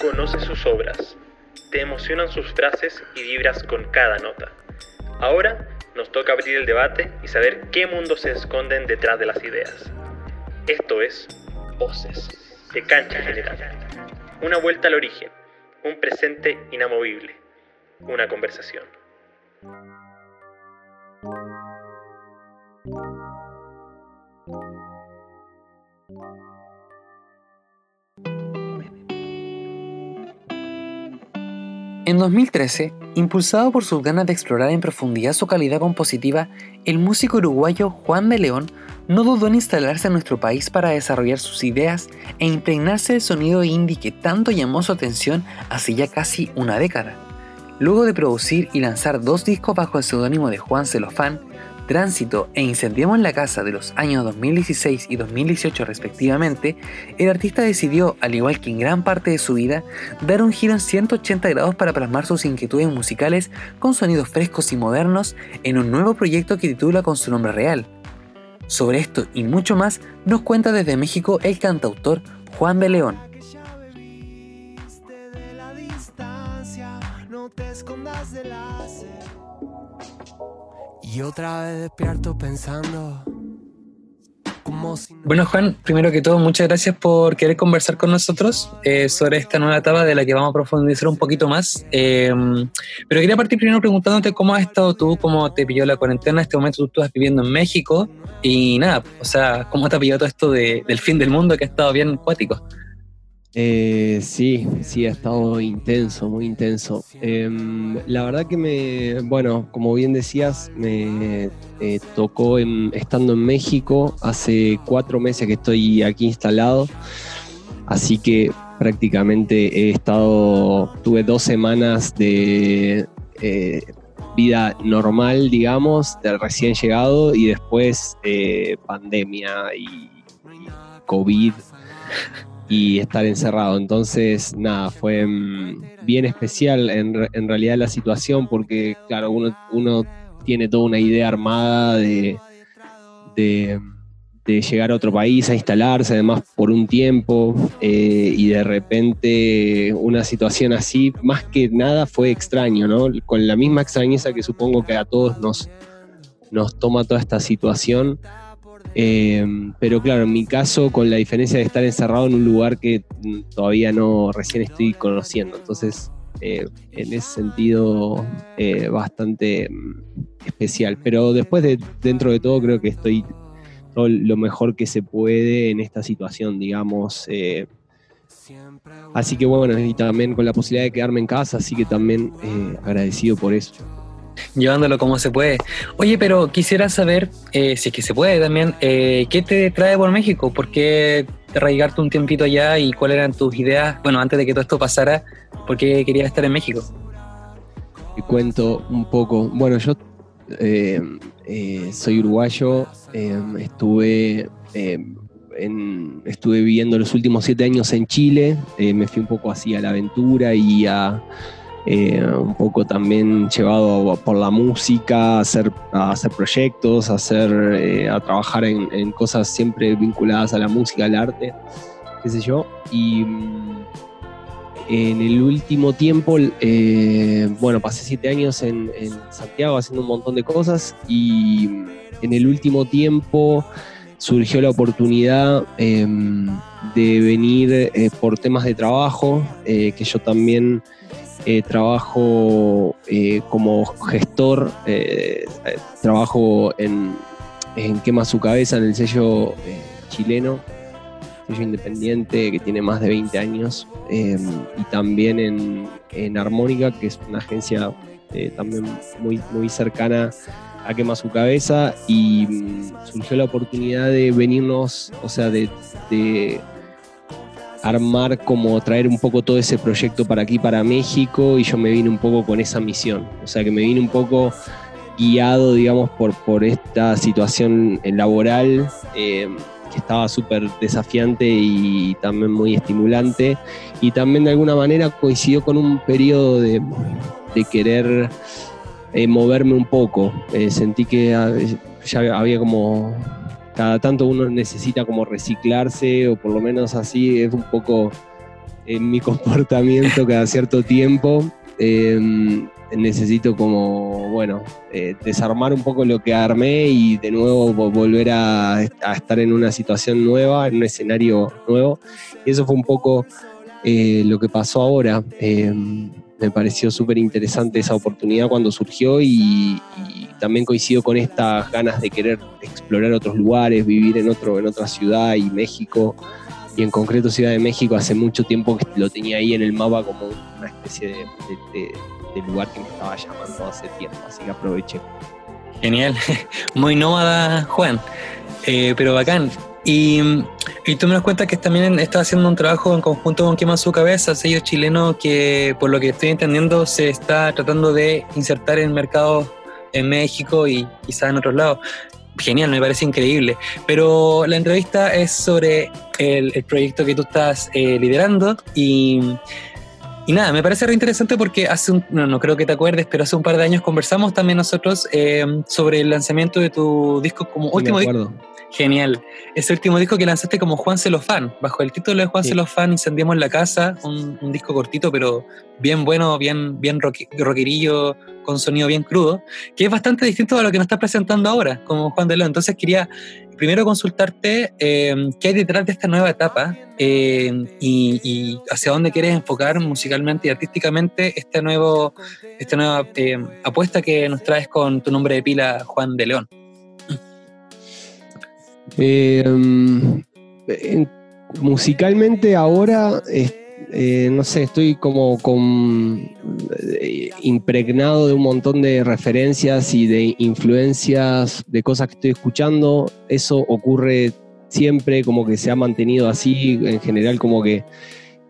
Conoce sus obras, te emocionan sus frases y vibras con cada nota. Ahora nos toca abrir el debate y saber qué mundos se esconden detrás de las ideas. Esto es Voces de Cancha General. Una vuelta al origen, un presente inamovible, una conversación. En 2013, impulsado por sus ganas de explorar en profundidad su calidad compositiva, el músico uruguayo Juan de León no dudó en instalarse en nuestro país para desarrollar sus ideas e impregnarse del sonido indie que tanto llamó su atención hace ya casi una década. Luego de producir y lanzar dos discos bajo el seudónimo de Juan Celofán, Tránsito e Incendiamos la Casa de los años 2016 y 2018 respectivamente, el artista decidió, al igual que en gran parte de su vida, dar un giro en 180 grados para plasmar sus inquietudes musicales con sonidos frescos y modernos en un nuevo proyecto que titula con su nombre real. Sobre esto y mucho más nos cuenta desde México el cantautor Juan de León. Y otra vez despierto pensando. Bueno, Juan, primero que todo, muchas gracias por querer conversar con nosotros eh, sobre esta nueva etapa de la que vamos a profundizar un poquito más. Em, pero quería partir primero preguntándote cómo has estado tú, cómo te pilló la cuarentena. En este momento tú estás viviendo en México y nada, o sea, cómo te ha pillado todo esto del fin del mundo que ha estado bien cuático. Eh, sí, sí, ha estado intenso, muy intenso. Em, la verdad que me, bueno, como bien decías, me eh, tocó estando en México, hace cuatro meses que estoy aquí instalado, así que prácticamente he estado, tuve dos semanas de eh, vida normal, digamos, de recién llegado y después pandemia y COVID y estar encerrado. Entonces, nada, fue mm, bien especial en, en realidad la situación porque, claro, uno, uno, tiene toda una idea armada de, de, llegar a otro país, a instalarse, además por un tiempo, eh, y de repente una situación así, más que nada fue extraño, ¿no? Con la misma extrañeza que supongo que a todos nos, nos toma toda esta situación Em, pero claro, en mi caso, con la diferencia de estar encerrado en un lugar que todavía no recién estoy conociendo. Entonces, eh, en ese sentido, eh, bastante mm, especial. Pero después de, dentro de todo, creo que estoy todo lo mejor que se puede en esta situación, digamos. Eh, así que bueno, y también con la posibilidad de quedarme en casa, así que también agradecido por eso llevándolo como se puede. Oye, pero quisiera saber, eh, si es que se puede también, eh, ¿qué te trae por México? ¿Por qué arraigarte un tiempito allá y cuáles eran tus ideas? Bueno, antes de que todo esto pasara, ¿por qué querías estar en México? Te cuento un poco. Bueno, yo eh, soy uruguayo, estuve... En, estuve viviendo los últimos siete años en Chile, me fui un poco así a la aventura y a, eh, un poco también llevado por la música, a hacer, hacer proyectos, a, hacer, eh, a trabajar en, cosas siempre vinculadas a la música, al arte, qué sé yo. Y mm, en el último tiempo, eh, bueno, pasé siete años en, Santiago haciendo un montón de cosas y mm, en el último tiempo surgió la oportunidad em, de venir por temas de trabajo, que yo también eh, trabajo eh, como gestor, eh, trabajo en, Quema su cabeza, en el sello chileno, sello independiente que tiene más de 20 años, y también en, en, Armónica, que es una agencia también muy, muy cercana a Quema su cabeza, y mm, surgió la oportunidad de venirnos, o sea, de armar como traer un poco todo ese proyecto para aquí, para México, y yo me vine un poco con esa misión. O sea que me vine un poco guiado, digamos, por, por esta situación laboral eh, que estaba súper desafiante y también muy estimulante. Y también de alguna manera coincidió con un periodo de, querer eh, moverme un poco. Eh, sentí que ya había como cada tanto uno necesita como reciclarse o por lo menos así es un poco en mi comportamiento cada cierto tiempo. Em, necesito como, bueno, eh, desarmar un poco lo que armé y de nuevo volver a, estar en una situación nueva, en un escenario nuevo. Y eso fue un poco eh, lo que pasó ahora. Em, me pareció súper interesante esa oportunidad cuando surgió y, también coincido con estas ganas de querer explorar otros lugares, vivir en, otro, en otra ciudad y México, y en concreto Ciudad de México hace mucho tiempo que lo tenía ahí en el mapa como una especie de, lugar que me estaba llamando hace tiempo, así que aproveché. Genial, muy nómada Juan, eh, pero bacán. Y, tú me das cuenta que también estás haciendo un trabajo en conjunto con Quema Su Cabeza, sello chileno que, por lo que estoy entendiendo, se está tratando de insertar en mercados en México y quizás en otros lados. Genial, me parece increíble. Pero la entrevista es sobre el, proyecto que tú estás eh, liderando y, y, nada, me parece re interesante porque hace un, no, no, creo que te acuerdes, pero hace un par de años conversamos también nosotros eh, sobre el lanzamiento de tu disco como último disco Genial. Ese último disco que lanzaste como Juan Celofán, bajo el título de Juan Celofán, Incendiamos la Casa, un, disco cortito, pero bien bueno, bien, bien rockerillo, con sonido bien crudo, que es bastante distinto a lo que nos estás presentando ahora, como Juan de León. Entonces quería primero consultarte eh, qué hay detrás de esta nueva etapa eh, y, hacia dónde quieres enfocar musicalmente y artísticamente esta, nuevo, esta nueva eh, apuesta que nos traes con tu nombre de pila, Juan de León. Eh, musicalmente ahora, eh, no sé, estoy como con, eh, impregnado de un montón de referencias y de influencias de cosas que estoy escuchando. Eso ocurre siempre, como que se ha mantenido así, en general como que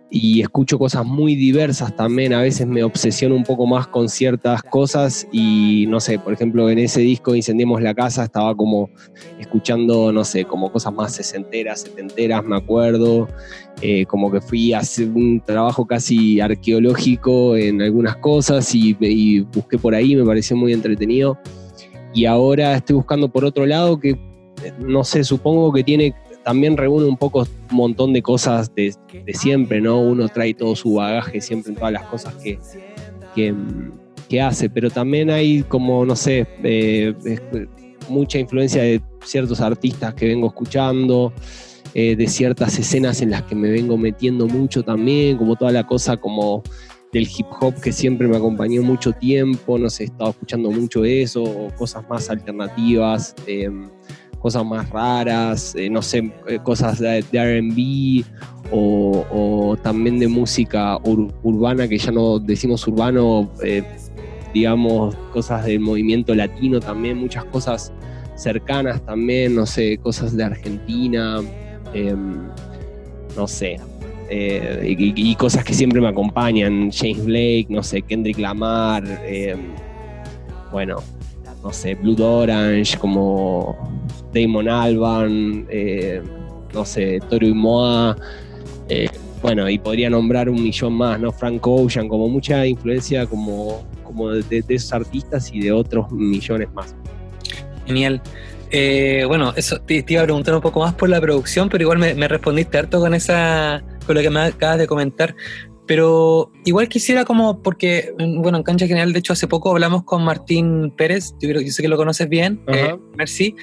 y escucho cosas muy diversas también. A veces me obsesiono un poco más con ciertas cosas y no sé, por ejemplo, en ese disco Incendiemos la Casa estaba como escuchando, no sé, como cosas más sesenteras, setenteras, me acuerdo. Eh, como que fui a hacer un trabajo casi arqueológico en algunas cosas y, y busqué por ahí, me pareció muy entretenido. Y ahora estoy buscando por otro lado que, no sé, supongo que tiene también reúne un poco un montón de cosas de, siempre, ¿no? Uno trae todo su bagaje siempre en todas las cosas que, que, hace, pero también hay como, no sé, eh, mucha influencia de ciertos artistas que vengo escuchando, eh, de ciertas escenas en las que me vengo metiendo mucho también, como toda la cosa como del hip hop que siempre me acompañó mucho tiempo, no sé, he estado escuchando mucho eso, o cosas más alternativas. Em, cosas más raras, eh, no sé, eh, cosas de, RB o, también de música urbana, que ya no decimos urbano, eh, digamos, cosas del movimiento latino también, muchas cosas cercanas también, no sé, cosas de Argentina, em, no sé. y, cosas que siempre me acompañan, James Blake, no sé, Kendrick Lamar, em, bueno, no sé, Blue Orange, como Damon Alban, eh, no sé, Toro y Moa, eh, bueno, y podría nombrar un millón más, ¿no? Frank Ocean, como mucha influencia como, como de, esos artistas y de otros millones más. Genial. Eh, bueno, eso te, iba a preguntar un poco más por la producción, pero igual me respondiste harto con esa, con lo que me acabas de comentar. Pero igual quisiera como, porque, bueno, en Cancha General, de hecho, hace poco hablamos con Martín Pérez, yo, creo, yo sé que lo conoces bien, eh, merci,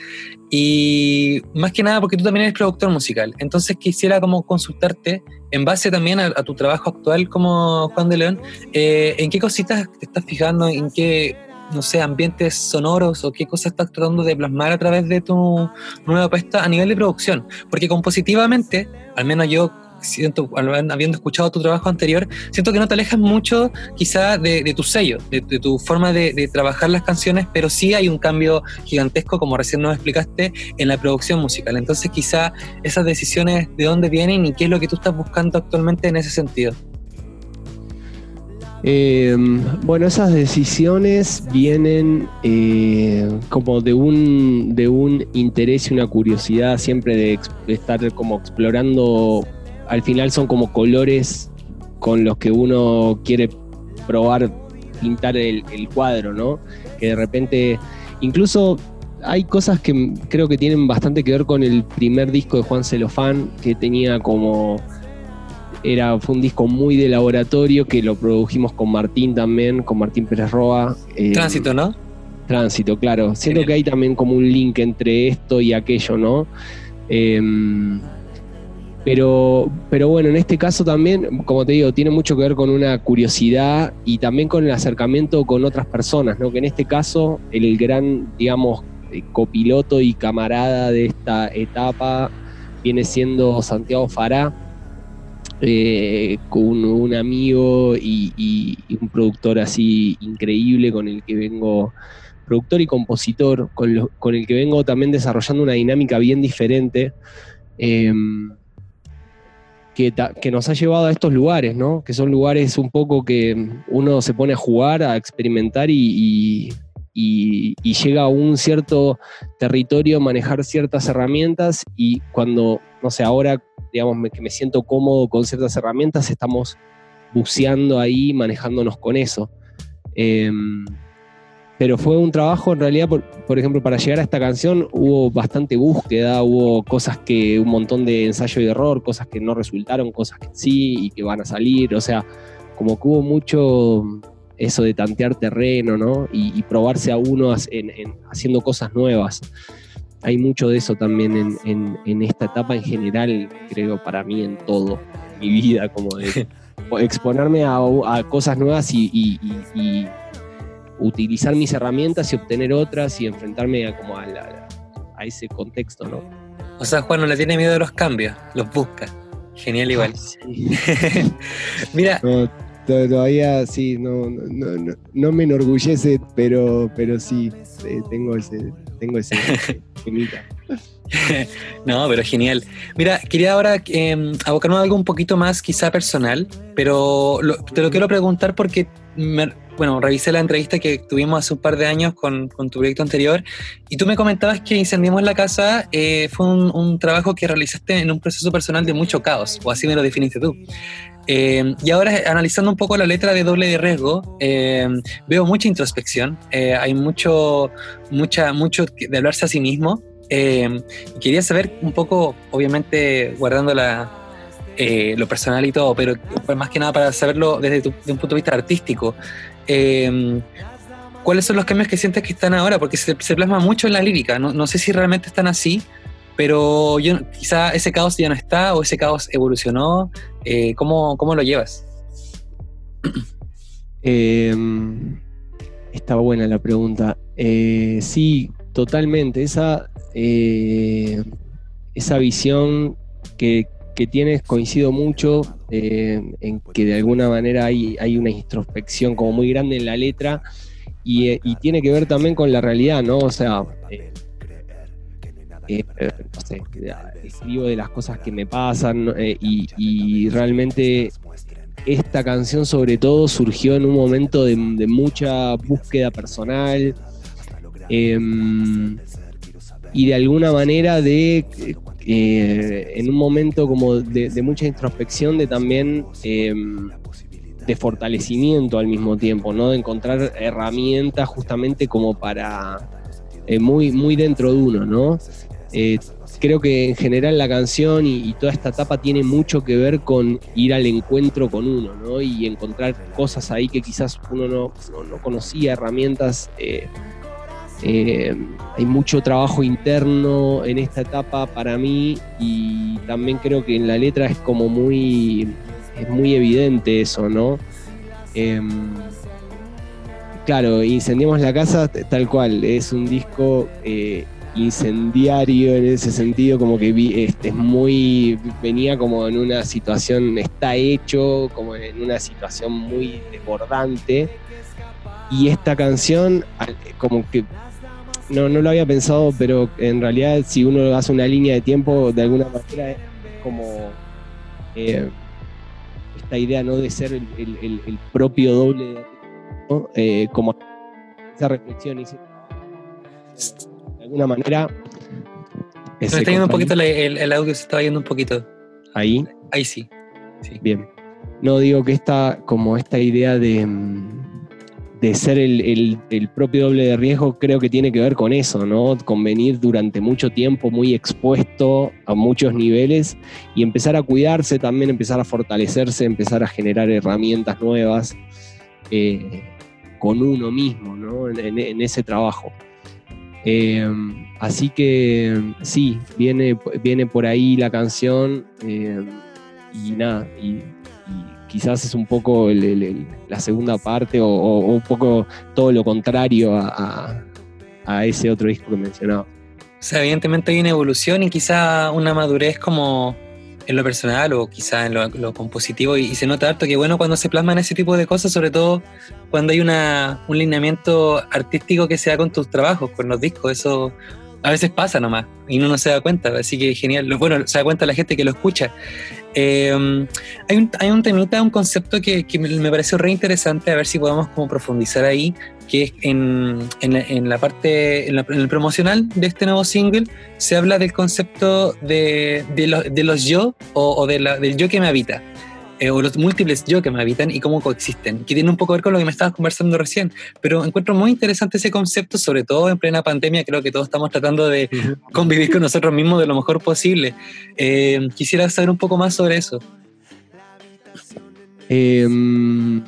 y más que nada porque tú también eres productor musical, entonces quisiera como consultarte, en base también a, tu trabajo actual como Juan de León, eh, en qué cositas te estás fijando, en qué, no sé, ambientes sonoros o qué cosas estás tratando de plasmar a través de tu nueva apuesta a nivel de producción, porque compositivamente, al menos yo siento, habiendo escuchado tu trabajo anterior, siento que no te alejas mucho quizá de, tu sello, de, tu forma de, trabajar las canciones, pero sí hay un cambio gigantesco, como recién nos explicaste, en la producción musical. Entonces quizá esas decisiones de dónde vienen y qué es lo que tú estás buscando actualmente en ese sentido. Eh, bueno, esas decisiones vienen eh, como de un, de un interés y una curiosidad siempre de, de, estar como explorando al final son como colores con los que uno quiere probar pintar el, cuadro, ¿no? Que de repente, incluso hay cosas que creo que tienen bastante que ver con el primer disco de Juan Celofán, que tenía como era, fue un disco muy de laboratorio que lo produjimos con Martín también, con Martín Pérez Roa. eh, Tránsito, ¿no? Tránsito, claro. Siento que hay también como un link entre esto y aquello, ¿no? Em, pero, pero bueno, en este caso también, como te digo, tiene mucho que ver con una curiosidad y también con el acercamiento con otras personas, ¿no? Que en este caso, el gran, digamos, eh, copiloto y camarada de esta etapa viene siendo Santiago Fará, eh, con un amigo y, un productor así increíble con el que vengo, productor y compositor, con, con el que vengo también desarrollando una dinámica bien diferente. Em, que, que, nos ha llevado a estos lugares, ¿no? Que son lugares un poco que uno se pone a jugar, a experimentar y, y, llega a un cierto territorio, manejar ciertas herramientas y cuando, no sé, ahora, digamos, que me siento cómodo con ciertas herramientas, estamos buceando ahí, manejándonos con eso. Em, pero fue un trabajo en realidad, por, ejemplo, para llegar a esta canción hubo bastante búsqueda, hubo cosas que, un montón de ensayo y error, cosas que no resultaron, cosas que sí y que van a salir, o sea, como que hubo mucho eso de tantear terreno, ¿no? Y, probarse a uno en, haciendo cosas nuevas. Hay mucho de eso también en, esta etapa en general, creo, para mí en todo, mi vida, como de exponerme a, cosas nuevas y, utilizar mis herramientas y obtener otras y enfrentarme a, como a, ese contexto, ¿no? O sea, Juan no le tiene miedo a los cambios, los busca. Genial igual. Mira, todavía sí, no, no, me enorgullece, pero, pero sí, eh, tengo ese, tengo ese no, pero genial. Mira, quería ahora eh, abocarme a algo un poquito más quizá personal, pero te lo quiero preguntar porque, bueno, revisé la entrevista que tuvimos hace un par de años con, tu proyecto anterior y tú me comentabas que Incendiamos la Casa eh, fue un, un, trabajo que realizaste en un proceso personal de mucho caos, o así me lo definiste tú. Eh, y ahora, analizando un poco la letra de doble de riesgo, eh, veo mucha introspección, eh, hay mucho, mucha, mucho de hablarse a sí mismo. quería saber un poco, obviamente guardando la, lo personal y todo, pero más que nada para saberlo desde, un punto de vista artístico. ¿Cuáles son los cambios que sientes que están ahora? Porque se, plasma mucho en la lírica, no, sé si realmente están así, pero yo, quizá ese caos ya no está o ese caos evolucionó. Eh, ¿cómo, lo llevas? Em, está buena la pregunta. Eh, sí, totalmente. Esa, eh, esa visión que, tienes coincido mucho en que de alguna manera hay, hay, una introspección como muy grande en la letra y, y, tiene que ver también con la realidad, ¿no? O sea, eh, no sé, escribo de las cosas que me pasan eh, y, realmente esta canción sobre todo surgió en un momento de, mucha búsqueda personal em, y de alguna manera de eh, en un momento como de, mucha introspección de también em, de fortalecimiento al mismo tiempo, ¿no? De encontrar herramientas justamente como para muy, muy dentro de uno, ¿no? Eh, creo que en general la canción y, toda esta etapa tiene mucho que ver con ir al encuentro con uno, ¿no? Y encontrar cosas ahí que quizás uno no, conocía, herramientas. Eh, eh, hay mucho trabajo interno en esta etapa para mí y también creo que en la letra es como muy, es muy evidente eso, ¿no? Em, claro, Incendiamos la Casa tal cual, es un disco incendiario en ese sentido, como que vi, este, es muy, venía como en una situación, está hecho como en una situación muy desbordante. Y esta canción, como que no, no lo había pensado, pero en realidad si uno hace una línea de tiempo, de alguna manera es como eh, esta idea ¿no? de ser el, propio doble, eh, como esa reflexión y alguna manera. Se está yendo un poquito el, audio, se estaba yendo un poquito. Ahí. Ahí sí. Bien. No digo que esta, como esta idea de, de ser el, propio doble de riesgo creo que tiene que ver con eso, ¿no? Con venir durante mucho tiempo muy expuesto a muchos niveles y empezar a cuidarse también, empezar a fortalecerse, empezar a generar herramientas nuevas eh, con uno mismo, ¿no? En, ese trabajo. Eh, así que sí, viene, viene por ahí la canción eh, y nada, quizás es un poco la segunda parte o, un poco todo lo contrario a, ese otro disco que mencionaba. O sea, evidentemente hay una evolución y quizá una madurez como en lo personal o quizá en lo, compositivo y, se nota harto que bueno cuando se plasman ese tipo de cosas, sobre todo cuando hay una, un lineamiento artístico que se da con tus trabajos, con los discos, eso a veces pasa nomás y uno no se da cuenta, así que genial. Bueno, se da cuenta la gente que lo escucha. Eh, hay, un, hay un temita, un concepto que, que me pareció re interesante, a ver si podemos como profundizar ahí, que es en, en, la, parte, en, el promocional de este nuevo single, se habla del concepto de, de, de los yo o, o de la, del yo que me habita. Eh, o los múltiples yo que me habitan y cómo coexisten, que tiene un poco que ver con lo que me estabas conversando recién, pero encuentro muy interesante ese concepto, sobre todo en plena pandemia, creo que todos estamos tratando de convivir con nosotros mismos de lo mejor posible. Eh, quisiera saber un poco más sobre eso. Em,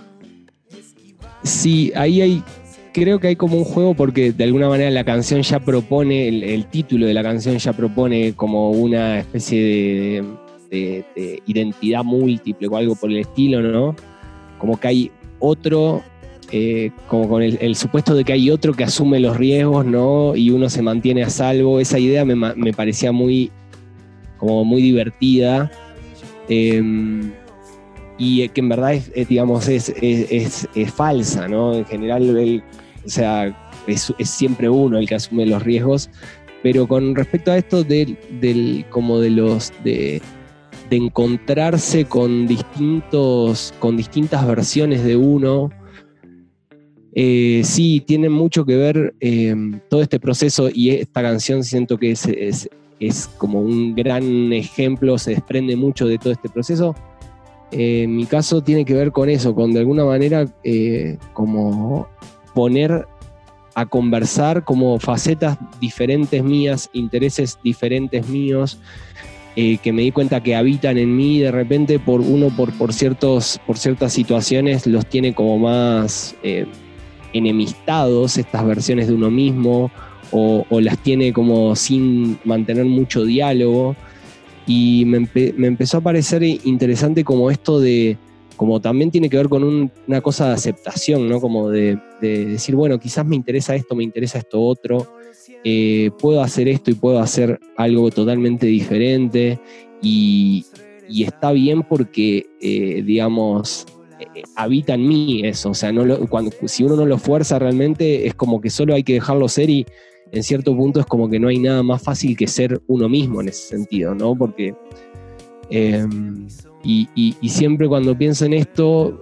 sí, ahí hay, creo que hay como un juego porque de alguna manera la canción ya propone, el título de la canción ya propone como una especie de de, identidad múltiple o algo por el estilo, ¿no? Como que hay otro, eh, como con el, supuesto de que hay otro que asume los riesgos, ¿no? Y uno se mantiene a salvo. Esa idea me, parecía muy, como muy divertida. Em, y que en verdad es, digamos, es, falsa, ¿no? En general, o sea, es, siempre uno el que asume los riesgos. Pero con respecto a esto del, del como de los de, de encontrarse con, distintos, con distintas versiones de uno. Eh, sí, tiene mucho que ver em, todo este proceso y esta canción siento que es, es, como un gran ejemplo, se desprende mucho de todo este proceso. Eh, en mi caso tiene que ver con eso, con de alguna manera eh, como poner a conversar como facetas diferentes mías, intereses diferentes míos, eh, que me di cuenta que habitan en mí de repente por uno por, por, ciertos, por ciertas situaciones los tiene como más eh, enemistados estas versiones de uno mismo o, las tiene como sin mantener mucho diálogo y me, empezó a parecer interesante como esto de como también tiene que ver con una cosa de aceptación, ¿no? Como de, decir, bueno, quizás me interesa esto, me interesa esto otro, eh, puedo hacer esto y puedo hacer algo totalmente diferente y, está bien porque, eh, digamos, eh, habita en mí eso, o sea, cuando, si uno no lo fuerza realmente es como que solo hay que dejarlo ser y en cierto punto es como que no hay nada más fácil que ser uno mismo en ese sentido, ¿no? Porque... Em, y, siempre cuando pienso en esto,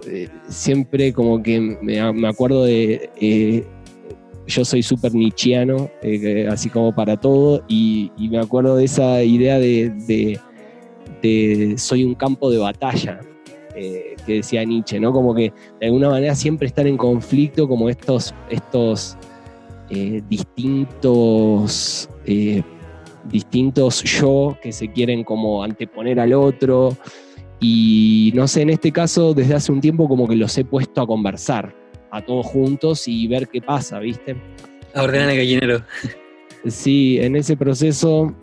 siempre como que me, me acuerdo de yo soy súper nichiano, eh, así como para todo, y, me acuerdo de esa idea de, soy un campo de batalla, eh, que decía Nietzsche, ¿no? Como que de alguna manera siempre están en conflicto como estos, estos eh, distintos, distintos yo que se quieren como anteponer al otro. Y no sé, en este caso, desde hace un tiempo como que los he puesto a conversar a todos juntos y ver qué pasa, ¿viste? A ordenar el gallinero. Sí, en ese proceso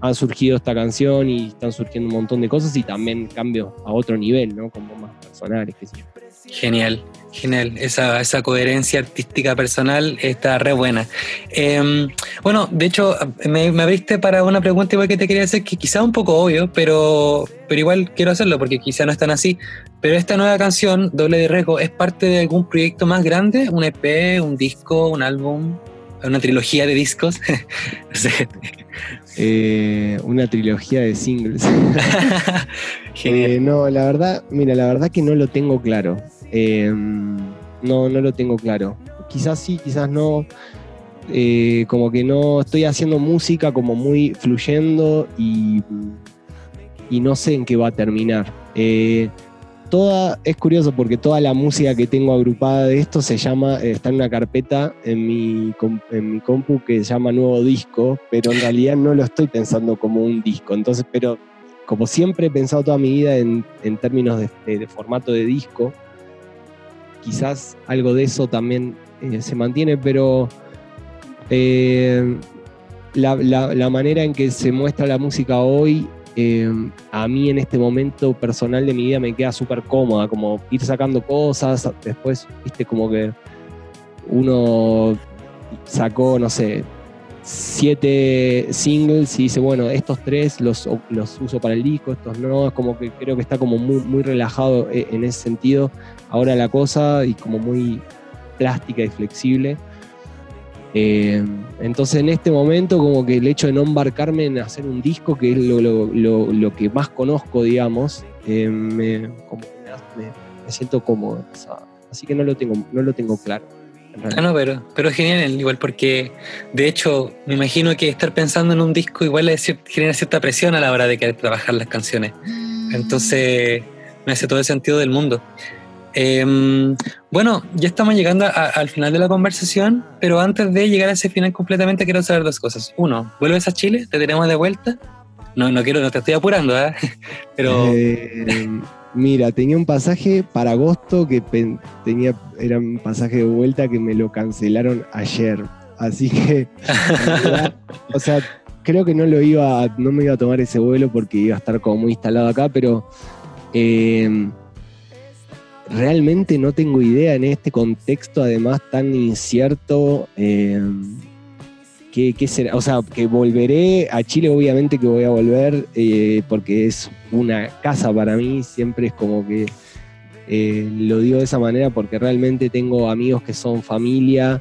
ha surgido esta canción y están surgiendo un montón de cosas y también cambio a otro nivel, ¿no? Como más personales, qué sé yo. Genial, genial. Esa, esa coherencia artística personal está re buena. Em, bueno, de hecho, me, me, abriste para una pregunta igual que te quería hacer, que quizá un poco obvio, pero, pero igual quiero hacerlo porque quizá no es tan así. Pero esta nueva canción, Doble de Riesgo, ¿es parte de algún proyecto más grande? ¿Un EP, un disco, un álbum? ¿Una trilogía de discos? no sé. Eh, una trilogía de singles. Eh, no, la verdad, mira, la verdad que no lo tengo claro. Em, no, no lo tengo claro. Quizás sí, quizás no. Eh, como que no estoy haciendo música como muy fluyendo y, y no sé en qué va a terminar. toda, es curioso porque toda la música que tengo agrupada de esto se llama, está en una carpeta en mi, en mi compu que se llama Nuevo Disco, pero en realidad no lo estoy pensando como un disco. Entonces, pero como siempre he pensado toda mi vida en, términos de, formato de disco, quizás algo de eso también eh, se mantiene, pero eh, la, manera en que se muestra la música hoy, eh, a mí en este momento personal de mi vida me queda súper cómoda, como ir sacando cosas, después, viste, como que uno sacó, no sé, siete singles y dice, bueno, estos tres los, los uso para el disco, estos no, es como que creo que está como muy, muy relajado eh, en ese sentido ahora la cosa y como muy plástica y flexible. Eh, entonces en este momento como que el hecho de no embarcarme en hacer un disco, que es lo, que más conozco, digamos, eh, me, me, siento cómodo. así que no lo tengo, no lo tengo claro. Ah, no, pero, pero es genial, igual porque de hecho me imagino que estar pensando en un disco igual genera cierta presión a la hora de querer trabajar las canciones. Entonces me hace todo el sentido del mundo. Em, bueno, ya estamos llegando al final de la conversación, pero antes de llegar a ese final completamente quiero saber dos cosas. Uno, ¿vuelves a Chile? ¿Te tenemos de vuelta? No, no quiero, no te estoy apurando, ¿eh? Pero... Eh, Mira, tenía un pasaje para agosto que tenía, era un pasaje de vuelta que me lo cancelaron ayer. Así que, o sea, creo que no lo iba, no me iba a tomar ese vuelo porque iba a estar como muy instalado acá, pero em, realmente no tengo idea en este contexto, además tan incierto. Em, ¿Qué, será? O sea, que volveré a Chile, obviamente que voy a volver, eh, porque es una casa para mí, siempre es como que eh, lo digo de esa manera porque realmente tengo amigos que son familia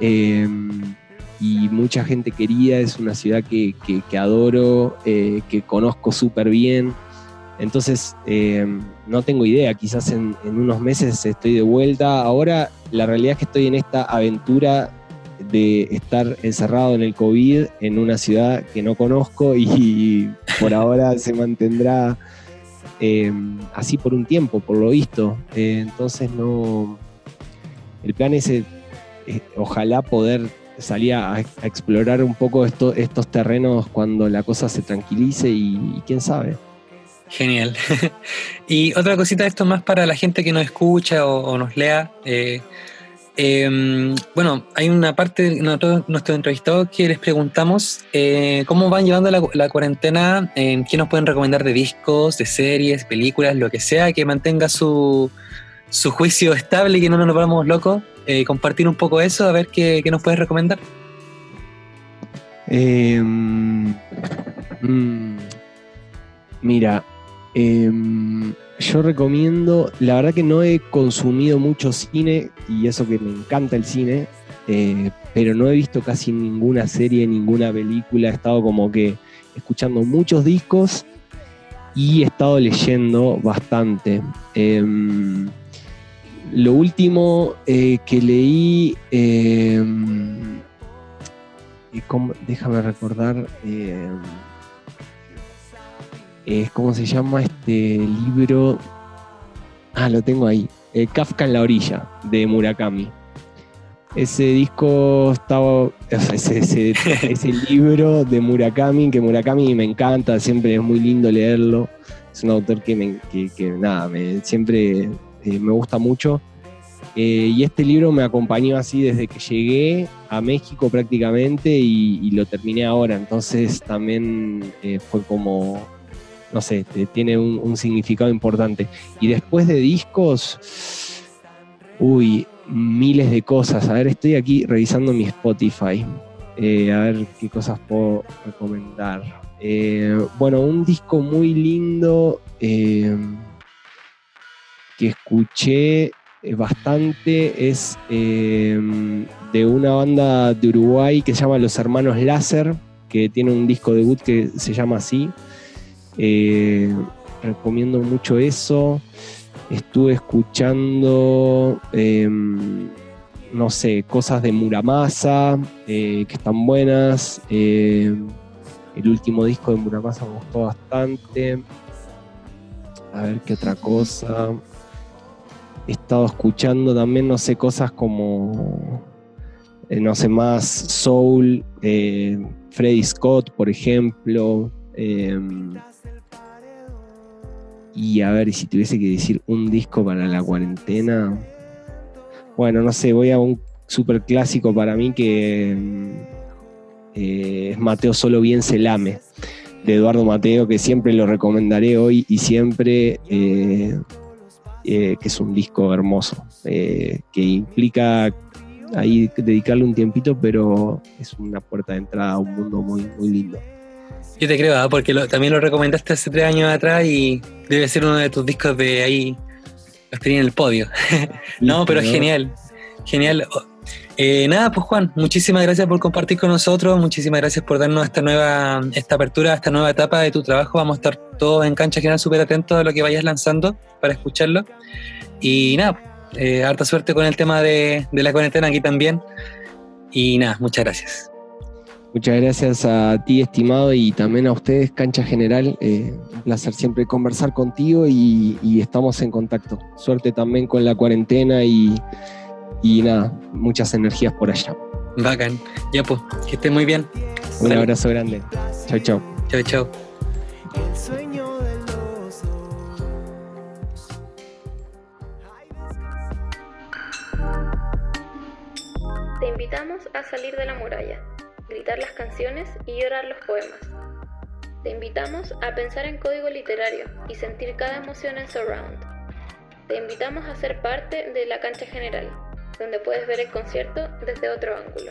em, y mucha gente querida, es una ciudad que, adoro, eh, que conozco súper bien. Entonces, em, no tengo idea, quizás en, en unos meses estoy de vuelta. Ahora, la realidad es que estoy en esta aventura de estar encerrado en el COVID en una ciudad que no conozco y por ahora se mantendrá eh, así por un tiempo, por lo visto. Eh, entonces no. El plan es eh, ojalá poder salir a, explorar un poco estos terrenos cuando la cosa se tranquilice y, quién sabe. Genial. y otra cosita esto más para la gente que nos escucha o, nos lea. Em, bueno, hay una parte de nuestros entrevistados que les preguntamos eh, cómo van llevando la, cuarentena, en qué nos pueden recomendar de discos, de series, películas, lo que sea, que mantenga su, juicio estable y que no nos volvamos locos. Eh, compartir un poco eso, a ver qué, nos puedes recomendar. Em, mm, mira, yo recomiendo, la verdad que no he consumido mucho cine y eso que me encanta el cine, eh, pero no he visto casi ninguna serie, ninguna película, he estado como que escuchando muchos discos y he estado leyendo bastante. Em, lo último eh, que leí, em, déjame recordar, em, ¿cómo se llama este libro? Ah, lo tengo ahí. Eh, Kafka en la orilla, de Murakami. Ese disco estaba, ese, ese, libro de Murakami, que Murakami me encanta, siempre es muy lindo leerlo. Es un autor que, me, que, nada, me, siempre eh, me gusta mucho. Eh, y este libro me acompañó así desde que llegué a México prácticamente y, y lo terminé ahora. Entonces también fue como no sé, tiene un, significado importante. Y después de discos, uy, miles de cosas. A ver, estoy aquí revisando mi Spotify. Eh, a ver qué cosas puedo recomendar. Eh, bueno, un disco muy lindo eh, que escuché bastante es de una banda de Uruguay que se llama Los Hermanos Láser, que tiene un disco debut que se llama así. Eh, recomiendo mucho eso. Estuve escuchando, em, no sé, cosas de Muramasa, eh, que están buenas. Em, el último disco de Muramasa me gustó bastante. a ver qué otra cosa. He estado escuchando también, no sé, cosas como, eh, no sé, más soul, Freddie Scott, por ejemplo. Y a ver, si tuviese que decir un disco para la cuarentena. Bueno, no sé, voy a un super clásico para mí que eh, es Mateo Solo Bien Se Lame, de Eduardo Mateo, que siempre lo recomendaré hoy y siempre, eh, eh, que es un disco hermoso, que implica ahí dedicarle un tiempito, pero es una puerta de entrada a un mundo muy, muy lindo. Yo te creo, ¿ah? porque también lo recomendaste hace tres años atrás y debe ser uno de tus discos de ahí, los tenía en el podio. no, pero genial, genial. Eh, nada, pues Juan, muchísimas gracias por compartir con nosotros, muchísimas gracias por darnos esta nueva, esta apertura, esta nueva etapa de tu trabajo. Vamos a estar todos en cancha general súper atentos a lo que vayas lanzando para escucharlo. Y nada, eh, harta suerte con el tema de, la cuarentena aquí también. Y nada, muchas gracias. Muchas gracias a ti, estimado, y también a ustedes, Cancha General. Eh, un placer siempre conversar contigo y, y estamos en contacto. Suerte también con la cuarentena y y nada, muchas energías por allá. Bacán. Ya pues, que esté muy bien. Un abrazo grande. Chao, chao. Chao, chao. Te invitamos a salir de la muralla, las canciones y llorar los poemas. Te invitamos a pensar en código literario y sentir cada emoción en surround. Te invitamos a ser parte de la cancha general donde puedes ver el concierto desde otro ángulo.